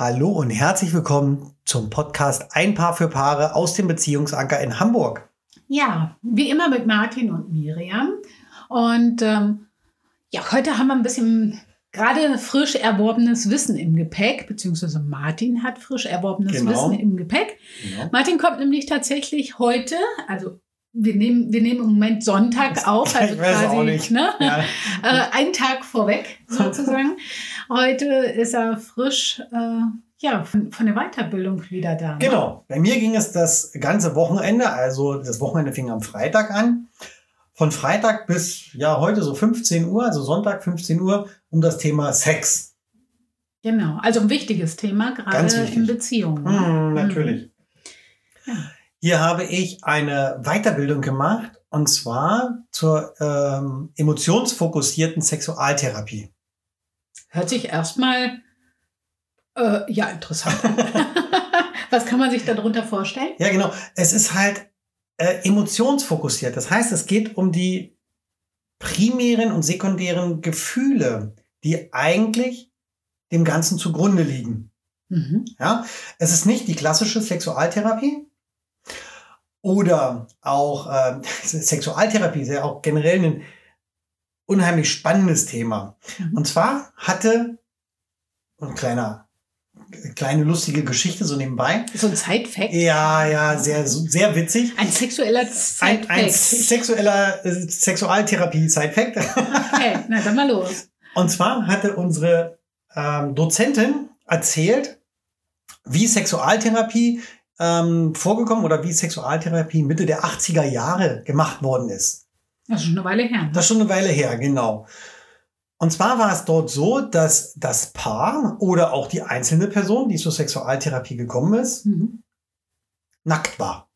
Hallo und herzlich willkommen zum Podcast Ein Paar für Paare aus dem Beziehungsanker in Hamburg. Ja, wie immer mit Martin und Miriam. Und ähm, ja, heute haben wir ein bisschen gerade frisch erworbenes Wissen im Gepäck, beziehungsweise Martin hat frisch erworbenes Genau. Wissen im Gepäck. Genau. Martin kommt nämlich tatsächlich heute, also wir nehmen, wir nehmen im Moment Sonntag auf, also quasi auch nicht. Ne? Ja. äh, einen Tag vorweg sozusagen. Heute ist er frisch äh, ja, von, von der Weiterbildung wieder da. ne? Genau. Bei mir ging es das ganze Wochenende, also das Wochenende fing am Freitag an. Von Freitag bis ja heute so 15 Uhr, also Sonntag 15 Uhr, um das Thema Sex. Genau, also ein wichtiges Thema, gerade wichtig. in Beziehungen. ne? Hm, natürlich. Ja. Hier habe ich eine Weiterbildung gemacht und zwar zur ähm, emotionsfokussierten Sexualtherapie. Hört sich erstmal äh, ja interessant an. Was kann man sich darunter vorstellen? Ja, genau. Es ist halt äh, emotionsfokussiert. Das heißt, es geht um die primären und sekundären Gefühle, die eigentlich dem Ganzen zugrunde liegen. Mhm. Ja, es ist nicht die klassische Sexualtherapie oder auch äh, Sexualtherapie ist ja auch generell ein unheimlich spannendes Thema. Mhm. Und zwar hatte ein kleiner kleine lustige Geschichte so nebenbei. So ein Side-Fact. Ja, ja, sehr sehr witzig. Ein sexueller Ein, Side-Fact. ein sexueller äh, Sexualtherapie-Side-Fact. Okay, na dann mal los. Und zwar hatte unsere ähm, Dozentin erzählt, wie Sexualtherapie ähm, vorgekommen oder wie Sexualtherapie Mitte der 80er Jahre gemacht worden ist. Das ist schon eine Weile her. ne? Das ist schon eine Weile her, genau. Und zwar war es dort so, dass das Paar oder auch die einzelne Person, die zur Sexualtherapie gekommen ist, Mhm. nackt war.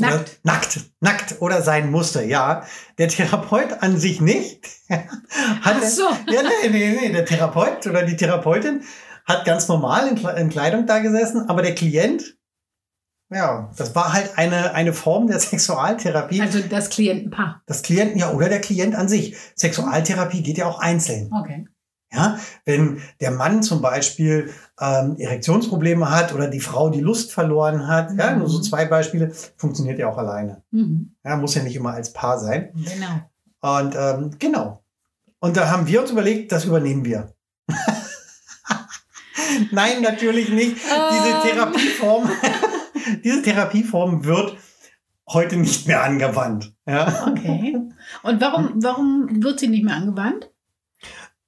Nackt. Oder, nackt, nackt oder sein musste, ja. Der Therapeut an sich nicht. Ach so. Ja, nee, nee, nee. Der Therapeut oder die Therapeutin hat ganz normal in Kleidung da gesessen, aber der Klient, ja, das war halt eine, eine Form der Sexualtherapie. Also das Klientenpaar. das Klienten, ja, oder der Klient an sich. Sexualtherapie geht ja auch einzeln. Okay. Ja, wenn der Mann zum Beispiel ähm, Erektionsprobleme hat oder die Frau die Lust verloren hat, ja, Mhm. nur so zwei Beispiele, funktioniert ja auch alleine. Mhm. Ja, muss ja nicht immer als Paar sein. Genau. Und ähm, genau. Und da haben wir uns überlegt, das übernehmen wir. Nein, natürlich nicht. Diese Ähm. Therapieform, diese Therapieform wird heute nicht mehr angewandt. Ja? Okay. Und warum, warum wird sie nicht mehr angewandt?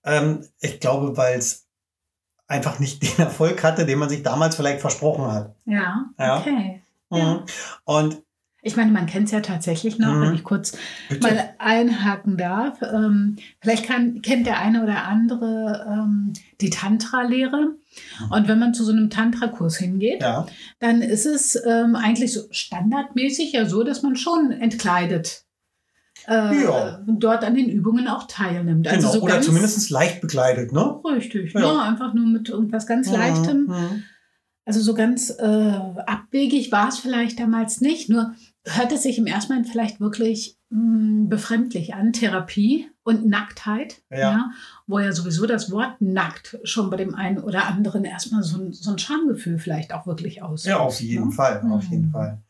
Ähm, ich glaube, weil es einfach nicht den Erfolg hatte, den man sich damals vielleicht versprochen hat. Ja. Ja. Okay. Mhm. Ja. Und Ich meine, man kennt es ja tatsächlich noch, Mhm. wenn ich kurz bitte. mal einhaken darf. Ähm, vielleicht kann, kennt der eine oder andere ähm, die Tantra-Lehre. Und wenn man zu so einem Tantra-Kurs hingeht, ja, dann ist es ähm, eigentlich so standardmäßig ja so, dass man schon entkleidet äh, Ja. dort an den Übungen auch teilnimmt. Also genau. so Oder zumindest leicht bekleidet, ne? richtig. Ja. Ja. einfach nur mit irgendwas ganz Leichtem. Mhm. Also so ganz äh, abwegig war es vielleicht damals nicht, nur hört es sich im ersten Moment vielleicht wirklich mh, befremdlich an, Therapie und Nacktheit, Ja. wo ja sowieso das Wort nackt schon bei dem einen oder anderen erstmal so ein, so ein Schamgefühl vielleicht auch wirklich auslöst. Ja, auf jeden ne? Fall, auf jeden Mhm. Fall.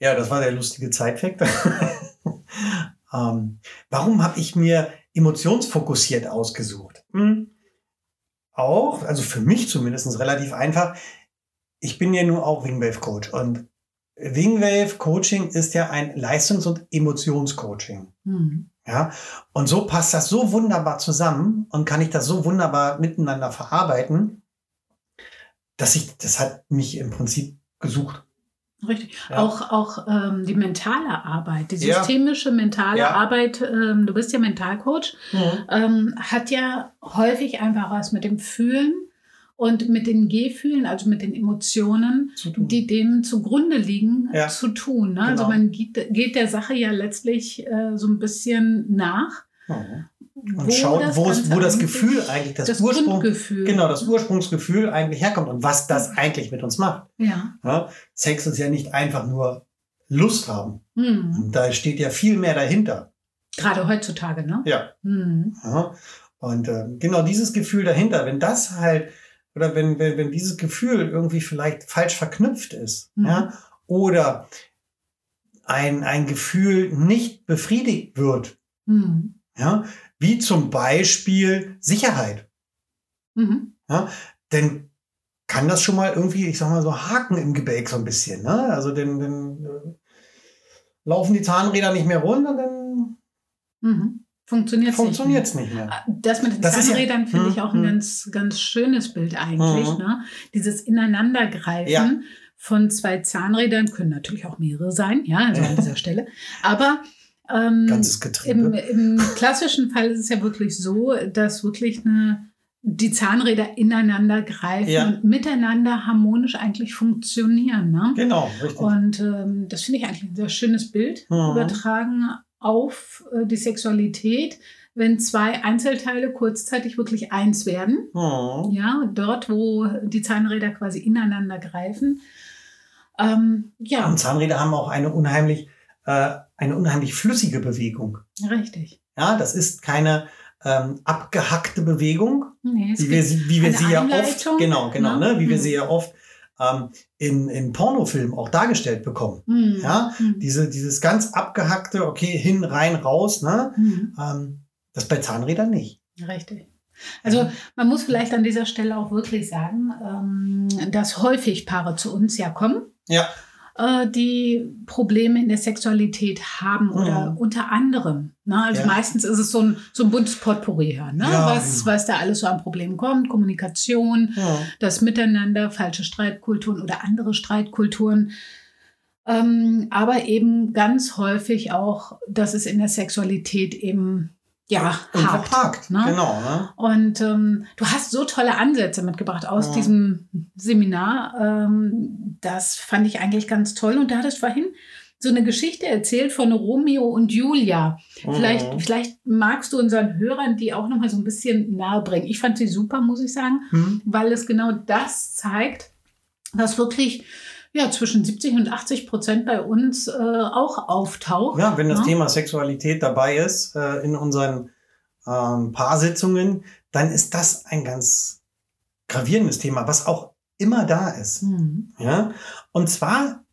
Ja, das war der lustige Zeitfakt. ähm, warum habe ich mir emotionsfokussiert ausgesucht? Hm. Auch, also für mich zumindest relativ einfach. Ich bin ja nur auch Wingwave Coach und Wingwave Coaching ist ja ein Leistungs- und Emotionscoaching. Mhm. Ja, und so passt das so wunderbar zusammen und kann ich das so wunderbar miteinander verarbeiten, dass ich, das hat mich im Prinzip gesucht. Richtig. Ja. Auch, auch ähm, die mentale Arbeit, die Ja. systemische mentale Ja. Arbeit, ähm, du bist ja Mentalcoach, ähm, hat ja häufig einfach was mit dem Fühlen und mit den Gefühlen, also mit den Emotionen, die dem zugrunde liegen, Ja. zu tun. Ne? Also Genau. man geht, geht der Sache ja letztlich äh, so ein bisschen nach. Mhm. Und schaut, das wo, es, wo das Gefühl eigentlich, das, das Ursprung, genau, das Ursprungsgefühl eigentlich herkommt und was das eigentlich mit uns macht. Ja. Ja? Sex ist ja nicht einfach nur Lust haben. Hm. Und da steht ja viel mehr dahinter. Gerade heutzutage, ne? Ja. Hm. Ja? Und ähm, genau dieses Gefühl dahinter, wenn das halt oder wenn, wenn, wenn dieses Gefühl irgendwie vielleicht falsch verknüpft ist, Mhm. ja, oder ein, ein Gefühl nicht befriedigt wird, Mhm. ja, wie zum Beispiel Sicherheit, Mhm. dann kann das schon mal irgendwie, ich sag mal so, Haken im Gebälk so ein bisschen, ne? Also dann, dann äh, laufen die Zahnräder nicht mehr rund und dann Mhm. Funktioniert es nicht mehr. Das mit den Das ist ja- Zahnrädern finde ich Hm, auch ein hm. ganz, ganz schönes Bild eigentlich. Mhm. Ne? Dieses Ineinandergreifen Ja. von zwei Zahnrädern können natürlich auch mehrere sein, ja, also an dieser Stelle. Aber ähm, Ganzes im, Getriebe. im klassischen Fall ist es ja wirklich so, dass wirklich eine, die Zahnräder ineinander greifen Ja. und miteinander harmonisch eigentlich funktionieren. Ne? Genau, richtig. Und ähm, das finde ich eigentlich ein sehr schönes Bild, Mhm. übertragen auf äh, die Sexualität, wenn zwei Einzelteile kurzzeitig wirklich eins werden. Mhm. Ja, dort, wo die Zahnräder quasi ineinander greifen. Ähm, ja, Und Zahnräder haben auch eine unheimlich, äh, eine unheimlich flüssige Bewegung. richtig. Ja, das ist keine ähm, abgehackte Bewegung, Nee, wie wir, wie wir sie ja oft, genau, genau, ne? ne, wie wir Mhm. sie ja oft ähm, in, in Pornofilmen auch dargestellt bekommen. Hm, Ja, hm, Diese, dieses ganz abgehackte, okay, hin, rein, raus, ne? hm, Ähm, das bei Zahnrädern nicht. richtig. Also man muss vielleicht an dieser Stelle auch wirklich sagen, ähm, dass häufig Paare zu uns ja kommen Ja. Äh, die Probleme in der Sexualität haben oder Mhm. unter anderem. Ne? Also Ja. meistens ist es so ein, so ein buntes Potpourri, ja, ne? Ja, was, genau. was da alles so an Problemen kommt. Kommunikation, Ja. das Miteinander, falsche Streitkulturen oder andere Streitkulturen. Ähm, aber eben ganz häufig auch, dass es in der Sexualität eben ja Und hakt. verpackt, ne? genau. Ne? Und ähm, du hast so tolle Ansätze mitgebracht aus Ja. diesem Seminar. Ähm, das fand ich eigentlich ganz toll. Und da hattest vorhin so eine Geschichte erzählt von Romeo und Julia. Vielleicht, Mhm. vielleicht magst du unseren Hörern die auch noch mal so ein bisschen nahe bringen. Ich fand sie super, muss ich sagen, Hm? weil es genau das zeigt, was wirklich ja, zwischen 70 und 80 Prozent bei uns äh, auch auftaucht. Ja, wenn das ne? Thema Sexualität dabei ist äh, in unseren ähm, Paarsitzungen, dann ist das ein ganz gravierendes Thema, was auch immer da ist. Mhm. Ja? Und zwar,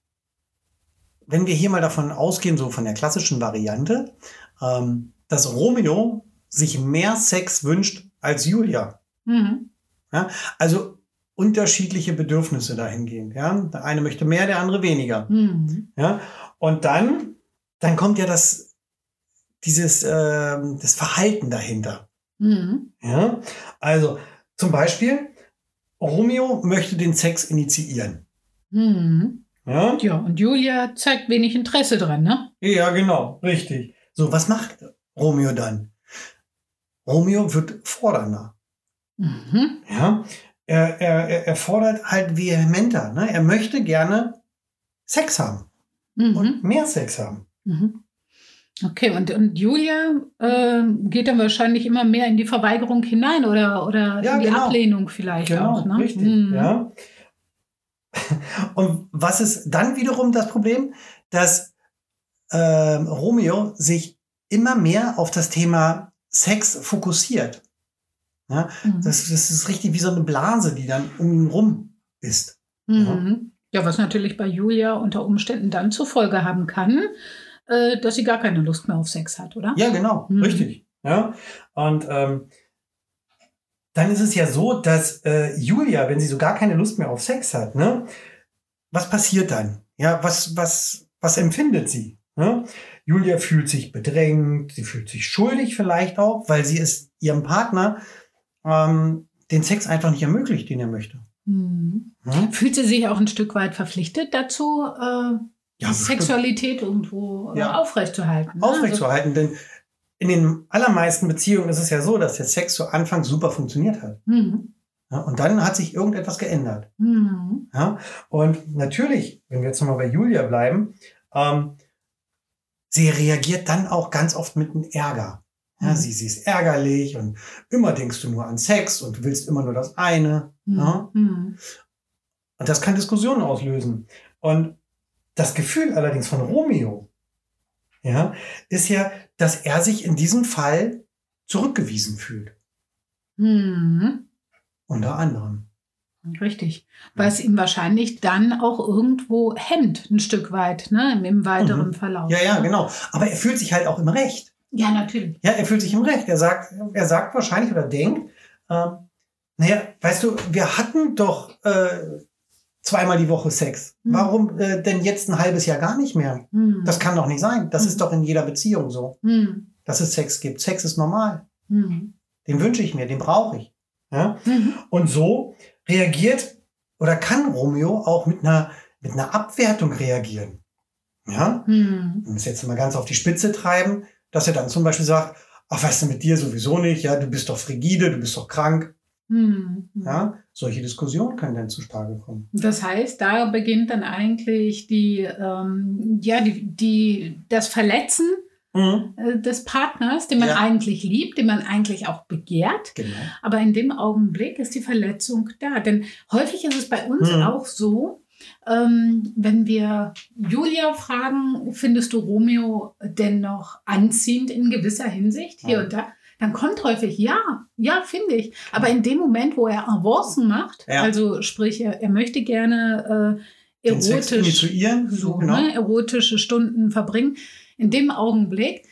wenn wir hier mal davon ausgehen, so von der klassischen Variante, ähm, dass Romeo sich mehr Sex wünscht als Julia. Mhm. Also unterschiedliche Bedürfnisse dahingehend. Ja? Der eine möchte mehr, der andere weniger. Mhm. Ja? Und dann, dann kommt ja das, dieses, ähm, das Verhalten dahinter. Mhm. Ja? Also zum Beispiel, Romeo möchte den Sex initiieren. Mhm. Ja? Ja, und Julia zeigt wenig Interesse dran, ne? ja, genau, richtig. So, was macht Romeo dann? Romeo wird fordernder. Mhm. Ja? Er, er, er- er fordert halt vehementer. Ne? Er möchte gerne Sex haben Mhm. und mehr Sex haben. Mhm. Okay, und, und Julia äh, geht dann wahrscheinlich immer mehr in die Verweigerung hinein oder, oder Ja, in die genau. Ablehnung vielleicht Genau, auch. Ne? richtig. Mhm. Ja. Und was ist dann wiederum das Problem? Dass ähm, Romeo sich immer mehr auf das Thema Sex fokussiert. Ja, Mhm. das, das ist richtig wie so eine Blase, die dann um ihn rum ist. Mhm. Ja, was natürlich bei Julia unter Umständen dann zur Folge haben kann, äh, dass sie gar keine Lust mehr auf Sex hat, oder? Ja, genau, Mhm. richtig. Ja. Und ähm, dann ist es ja so, dass äh, Julia, wenn sie so gar keine Lust mehr auf Sex hat, ne, was passiert dann? Ja, was, was, was empfindet sie? Ne? Julia fühlt sich bedrängt, sie fühlt sich schuldig vielleicht auch, weil sie es ihrem Partner ähm, den Sex einfach nicht ermöglicht, den er möchte. Mhm. Ne? Fühlt sie sich auch ein Stück weit verpflichtet dazu, äh, Ja. Sexualität irgendwo äh, Ja. aufrechtzuerhalten? ne? aufrechtzuerhalten, denn in den allermeisten Beziehungen ist es ja so, dass der Sex zu Anfang super funktioniert hat. Also, mhm. Ja, und dann hat sich irgendetwas geändert. Mhm. Ja? Und natürlich, wenn wir jetzt nochmal bei Julia bleiben, ähm, sie reagiert dann auch ganz oft mit einem Ärger. Ja, Mhm. sie, sie ist ärgerlich und immer denkst du nur an Sex und du willst immer nur das eine. Mhm. Ja? Mhm. Und das kann Diskussionen auslösen. Und das Gefühl allerdings von Romeo, ja, ist ja, dass er sich in diesem Fall zurückgewiesen fühlt. Mhm. Unter anderem. Richtig. Weil es ihm wahrscheinlich dann auch irgendwo hemmt, ein Stück weit, ne, im, im weiteren Mhm. Verlauf. Ja, ja, ne? genau. Aber er fühlt sich halt auch im Recht. Ja, natürlich. Ja, er fühlt sich im Recht. Er sagt, er sagt wahrscheinlich oder denkt, ähm, naja, weißt du, wir hatten doch äh, zweimal die Woche Sex. Mhm. Warum äh, denn jetzt ein halbes Jahr gar nicht mehr? Hm. Das kann doch nicht sein. Das Mhm. ist doch in jeder Beziehung so, Hm. dass es Sex gibt. Sex ist normal. Hm. Den wünsche ich mir, den brauche ich. Ja? Mhm. Und so reagiert oder kann Romeo auch mit einer, mit einer Abwertung reagieren. Ja? Hm. Wenn wir es jetzt mal ganz auf die Spitze treiben, dass er dann zum Beispiel sagt, ach, weißt du, mit dir sowieso nicht, ja, du bist doch frigide, du bist doch krank. Hm. Ja? Solche Diskussionen können dann zutage kommen. Das heißt, da beginnt dann eigentlich die, ähm, ja, die, die, das Verletzen äh, des Partners, den man Ja. eigentlich liebt, den man eigentlich auch begehrt. Genau. Aber in dem Augenblick ist die Verletzung da. Denn häufig ist es bei uns Mhm. auch so, ähm, wenn wir Julia fragen, findest du Romeo denn noch anziehend in gewisser Hinsicht hier Mhm. und da? Dann kommt häufig, ja, ja, finde ich. Aber in dem Moment, wo er Avancen macht, Ja. also sprich, er, er möchte gerne äh, erotisch, so, genau. ne, erotische Stunden verbringen, in dem Augenblick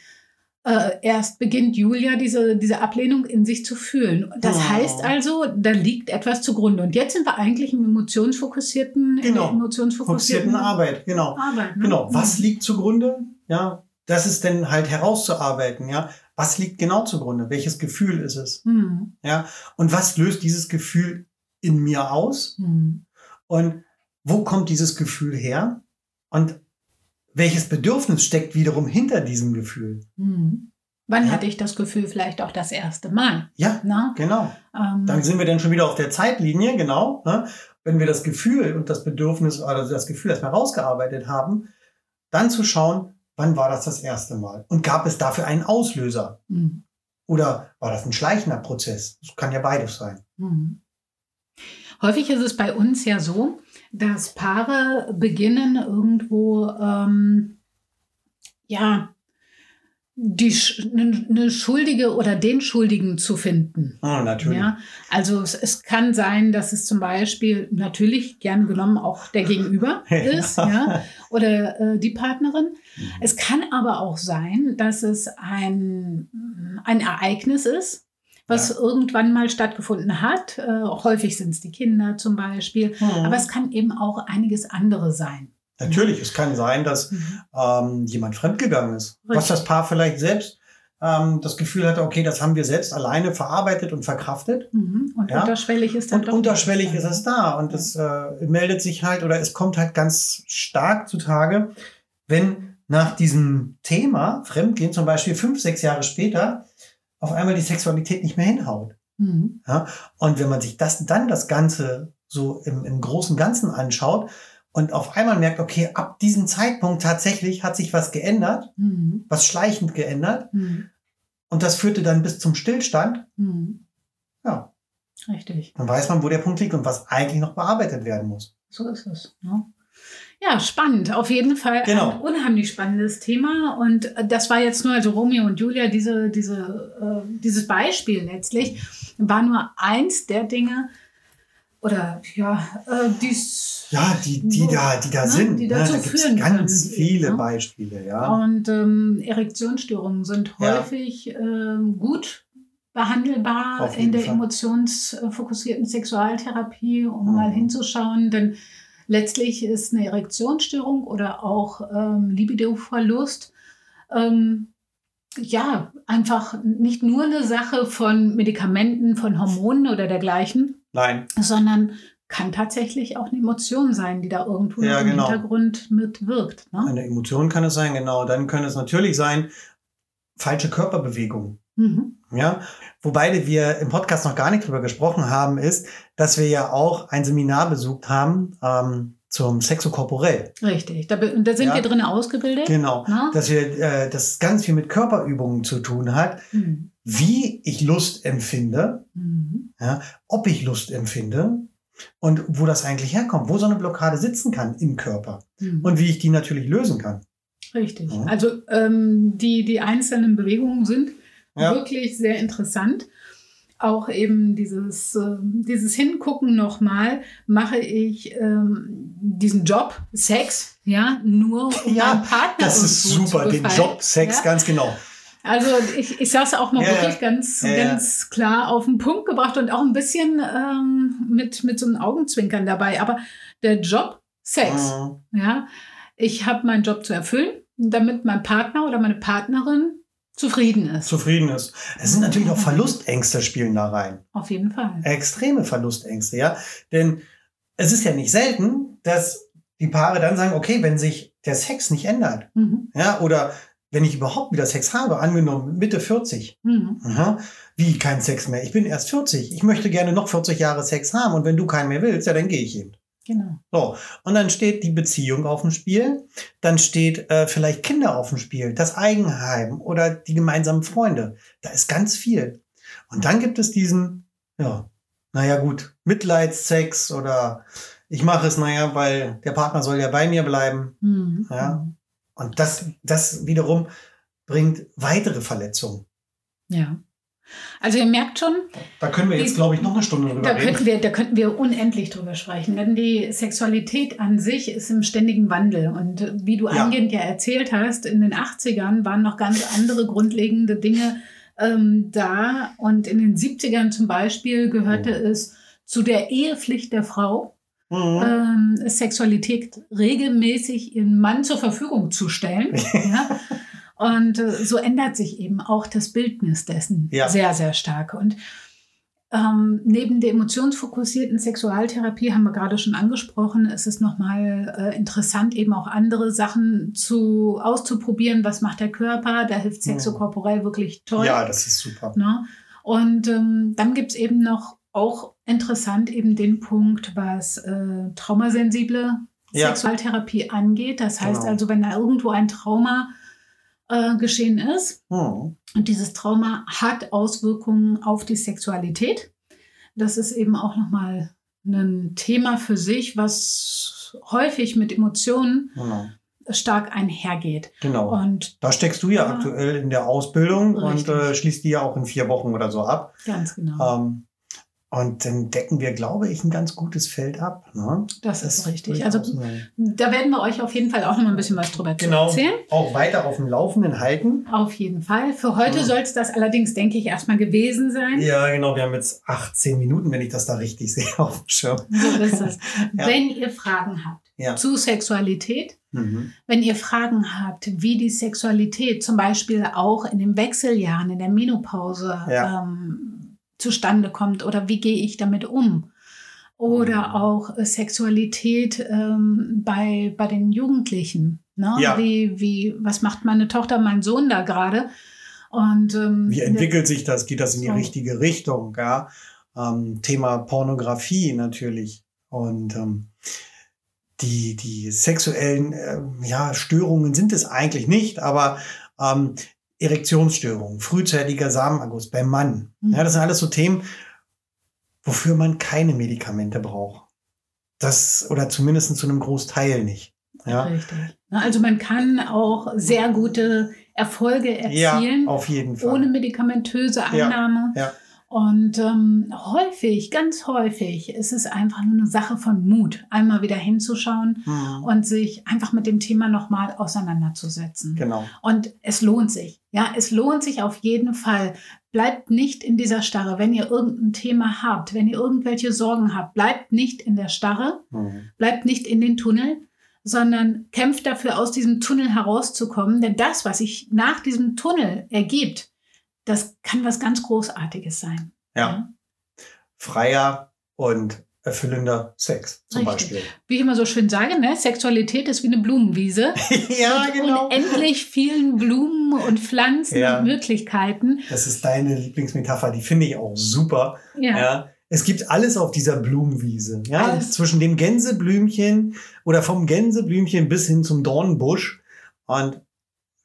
äh, erst beginnt Julia diese, diese Ablehnung in sich zu fühlen. Das Oh. heißt also, da liegt etwas zugrunde. Und jetzt sind wir eigentlich im emotionsfokussierten, in Genau. der emotionsfokussierten Fokussierten Arbeit, genau. Arbeit. Ne? Genau. Was liegt zugrunde? Ja, das ist dann halt herauszuarbeiten, ja. Was liegt genau zugrunde? Welches Gefühl ist es? Hm. Ja. Und was löst dieses Gefühl in mir aus? Hm. Und wo kommt dieses Gefühl her? Und welches Bedürfnis steckt wiederum hinter diesem Gefühl? Hm. Wann Ja. hatte ich das Gefühl vielleicht auch das erste Mal? Ja, Na? genau. Ähm, Dann sind wir dann schon wieder auf der Zeitlinie, genau. Ne? Wenn wir das Gefühl und das Bedürfnis, also das Gefühl erstmal rausgearbeitet haben, dann zu schauen, wann war das das erste Mal? Und gab es dafür einen Auslöser? hm. Oder war das ein schleichender Prozess? Das kann ja beides sein. Mhm. Häufig ist es bei uns ja so, dass Paare beginnen irgendwo, ähm, ja, die, eine eine Schuldige oder den Schuldigen zu finden. Ah, natürlich. Ja, also es, es kann sein, dass es zum Beispiel natürlich gern genommen auch der Gegenüber ist, ja, oder äh, die Partnerin. Mhm. Es kann aber auch sein, dass es ein, ein Ereignis ist, was Ja. irgendwann mal stattgefunden hat. Äh, häufig sind es die Kinder zum Beispiel. Mhm. Aber es kann eben auch einiges andere sein. Natürlich, es kann sein, dass ähm, jemand fremdgegangen ist. Was Richtig. das Paar vielleicht selbst ähm, das Gefühl hatte, okay, das haben wir selbst alleine verarbeitet und verkraftet. Mhm. Und Ja. unterschwellig ist dann Und doch unterschwellig ist es da. Und es äh, meldet sich halt oder es kommt halt ganz stark zutage, wenn nach diesem Thema Fremdgehen zum Beispiel fünf, sechs Jahre später auf einmal die Sexualität nicht mehr hinhaut. Mhm. Und wenn man sich das dann das Ganze so im, im großen Ganzen anschaut und auf einmal merkt, okay, ab diesem Zeitpunkt tatsächlich hat sich was geändert, Mhm. was schleichend geändert Mhm. und das führte dann bis zum Stillstand, Mhm. ja, Richtig. dann weiß man, wo der Punkt liegt und was eigentlich noch bearbeitet werden muss. So ist es. Ne? Ja, spannend. Auf jeden Fall Genau. ein unheimlich spannendes Thema. Und äh, das war jetzt nur, also Romeo und Julia, diese, diese, äh, dieses Beispiel letztlich, war nur eins der Dinge, oder ja, äh, dies. Ja, die, die da, die da Ne, sind. die ne? dazu da gibt führen ganz können, viele ne? Beispiele, ja. Und ähm, Erektionsstörungen sind Ja. häufig ähm, gut behandelbar in der Fall. emotionsfokussierten Sexualtherapie, um Mhm. mal hinzuschauen, denn letztlich ist eine Erektionsstörung oder auch ähm, Libidoverlust ähm, ja einfach nicht nur eine Sache von Medikamenten, von Hormonen oder dergleichen, Nein, sondern kann tatsächlich auch eine Emotion sein, die da irgendwo Ja, im genau. Hintergrund mitwirkt. Ne? eine Emotion kann es sein, genau. Dann können es natürlich sein, falsche Körperbewegungen. Mhm. Ja, wobei wir im Podcast noch gar nicht drüber gesprochen haben, ist, dass wir ja auch ein Seminar besucht haben ähm, zum Sexokorporell. Richtig, da, da sind Ja. wir drin ausgebildet. Genau. Ne? Dass wir, äh, das ganz viel mit Körperübungen zu tun hat, Mhm. wie ich Lust empfinde, Mhm. ja, ob ich Lust empfinde und wo das eigentlich herkommt, wo so eine Blockade sitzen kann im Körper Mhm. und wie ich die natürlich lösen kann. Richtig. Also ähm, die, die einzelnen Bewegungen sind Ja. wirklich sehr interessant. auch eben dieses, äh, dieses Hingucken nochmal, mache ich ähm, diesen Job, Sex, ja, nur um Ja, meinen Partner Das ist super, den Job, Sex, ja? ganz genau. Also ich, ich sage es auch mal ja. wirklich ganz, Ja, ja. ganz klar auf den Punkt gebracht und auch ein bisschen ähm, mit, mit so einem Augenzwinkern dabei. Aber der Job, Sex, Mhm. ja, ich habe meinen Job zu erfüllen, damit mein Partner oder meine Partnerin zufrieden ist. Zufrieden ist. Es sind natürlich auch Verlustängste spielen da rein. Auf jeden Fall. extreme Verlustängste, ja. Denn es ist ja nicht selten, dass die Paare dann sagen, okay, wenn sich der Sex nicht ändert, Mhm. ja, oder wenn ich überhaupt wieder Sex habe, angenommen Mitte 40, Mhm. aha, wie kein Sex mehr, ich bin erst 40, ich möchte gerne noch 40 Jahre Sex haben und wenn du keinen mehr willst, ja, dann gehe ich eben. Genau. So, und dann steht die Beziehung auf dem Spiel, dann steht äh, vielleicht Kinder auf dem Spiel, das Eigenheim oder die gemeinsamen Freunde. Da ist ganz viel. Und dann gibt es diesen, ja, naja gut, Mitleidssex oder ich mache es, naja, weil der Partner soll ja bei mir bleiben. Mhm. Ja. Und das, das wiederum bringt weitere Verletzungen. Ja. Also ihr merkt schon, Da können wir jetzt, glaube ich, noch eine Stunde drüber da reden. könnten, wir, da könnten wir unendlich drüber sprechen, denn die Sexualität an sich ist im ständigen Wandel. Und wie du Ja. eingehend ja erzählt hast, in den 80ern waren noch ganz andere grundlegende Dinge ähm, da. Und in den 70ern zum Beispiel gehörte Oh. es zu der Ehepflicht der Frau, Mhm. ähm, Sexualität regelmäßig ihren Mann zur Verfügung zu stellen. ja. Und äh, so ändert sich eben auch das Bildnis dessen Ja. sehr, sehr stark. Und ähm, neben der emotionsfokussierten Sexualtherapie haben wir gerade schon angesprochen, ist es nochmal äh, interessant, eben auch andere Sachen zu auszuprobieren. Was macht der Körper? Da hilft sexokorporell wirklich toll. Ja, das ist super. Ne? Und ähm, dann gibt's eben noch auch interessant eben den Punkt, was äh, traumasensible Ja. Sexualtherapie angeht. Das heißt Genau. also, wenn da irgendwo ein Trauma äh, geschehen ist Mhm. und dieses Trauma hat Auswirkungen auf die Sexualität, das ist eben auch nochmal ein Thema für sich, was häufig mit Emotionen Genau. stark einhergeht. genau. Und Da steckst du ja, Ja. aktuell in der Ausbildung Richtig. und äh, schließt die ja auch in vier Wochen oder so ab. ganz genau. Ähm, und dann decken wir, glaube ich, ein ganz gutes Feld ab. Ne? das ist richtig. Also Da werden wir euch auf jeden Fall auch noch mal ein bisschen was drüber genau, erzählen. auch weiter auf dem Laufenden halten. Auf jeden Fall. Für heute Mhm. soll es das allerdings, denke ich, erstmal gewesen sein. Ja, genau. Wir haben jetzt 18 Minuten, wenn ich das da richtig sehe, auf dem Schirm. So ist es. Ja. Wenn ihr Fragen habt Ja. zu Sexualität, Mhm. wenn ihr Fragen habt, wie die Sexualität zum Beispiel auch in den Wechseljahren, in der Menopause Ja. ähm, zustande kommt oder wie gehe ich damit um? Oder Mhm. auch äh, Sexualität ähm, bei, bei den Jugendlichen. Ne? Ja. Wie, wie, was macht meine Tochter, mein Sohn da gerade? Und ähm, Wie entwickelt sich das? Geht das in die So. richtige Richtung? Ja? Ähm, Thema Pornografie natürlich. Und ähm, die, die sexuellen ähm, ja, Störungen sind es eigentlich nicht, aber ähm, Erektionsstörungen, frühzeitiger Samenerguss beim Mann. Mhm. Ja, das sind alles so Themen, wofür man keine Medikamente braucht. Das, oder zumindest zu einem Großteil nicht. Ja, Richtig. Also man kann auch sehr gute Erfolge ja erzielen auf jeden Fall. ohne medikamentöse Ja, Einnahme. ja. Und ähm, häufig, ganz häufig ist es einfach nur eine Sache von Mut, einmal wieder hinzuschauen Mhm. und sich einfach mit dem Thema nochmal auseinanderzusetzen. Genau. Und es lohnt sich. Ja, es lohnt sich auf jeden Fall. Bleibt nicht in dieser Starre. Wenn ihr irgendein Thema habt, wenn ihr irgendwelche Sorgen habt, bleibt nicht in der Starre, Mhm. bleibt nicht in den Tunnel, sondern kämpft dafür, aus diesem Tunnel herauszukommen. Denn das, was sich nach diesem Tunnel ergibt, das kann was ganz Großartiges sein. Ja. Freier und erfüllender Sex zum Richtig. Beispiel. Wie ich immer so schön sage, ne? Sexualität ist wie eine Blumenwiese. ja, mit genau. unendlich vielen Blumen und Pflanzen Ja. und Möglichkeiten. Das ist deine Lieblingsmetapher, die finde ich auch super. Ja. Ja. Es gibt alles auf dieser Blumenwiese. Ja? Alles. Zwischen dem Gänseblümchen oder vom Gänseblümchen bis hin zum Dornbusch. Und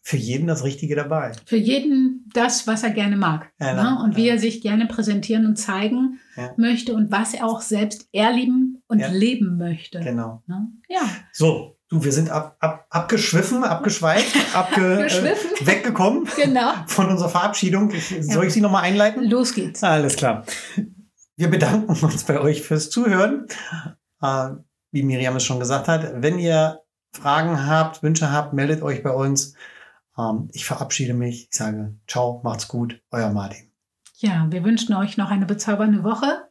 für jeden das Richtige dabei. Für jeden das, was er gerne mag. Ja, ne? Und wie ja. er sich gerne präsentieren und zeigen Ja. möchte und was er auch selbst erleben und leben möchte. Genau. Ne? Ja. So, Du, wir sind ab, ab, abgeschwiffen, abgeschweift, abge, äh, weggekommen genau. von unserer Verabschiedung. Ich, soll ich Sie nochmal einleiten? Los geht's. Alles klar. Wir bedanken uns bei euch fürs Zuhören. Äh, wie Miriam es schon gesagt hat, wenn ihr Fragen habt, Wünsche habt, meldet euch bei uns. Ähm, ich verabschiede mich. Ich sage ciao, macht's gut, euer Martin. Ja, wir wünschen euch noch eine bezaubernde Woche.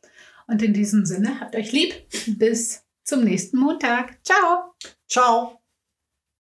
Und in diesem Sinne, habt euch lieb. Bis zum nächsten Montag. Ciao. Ciao.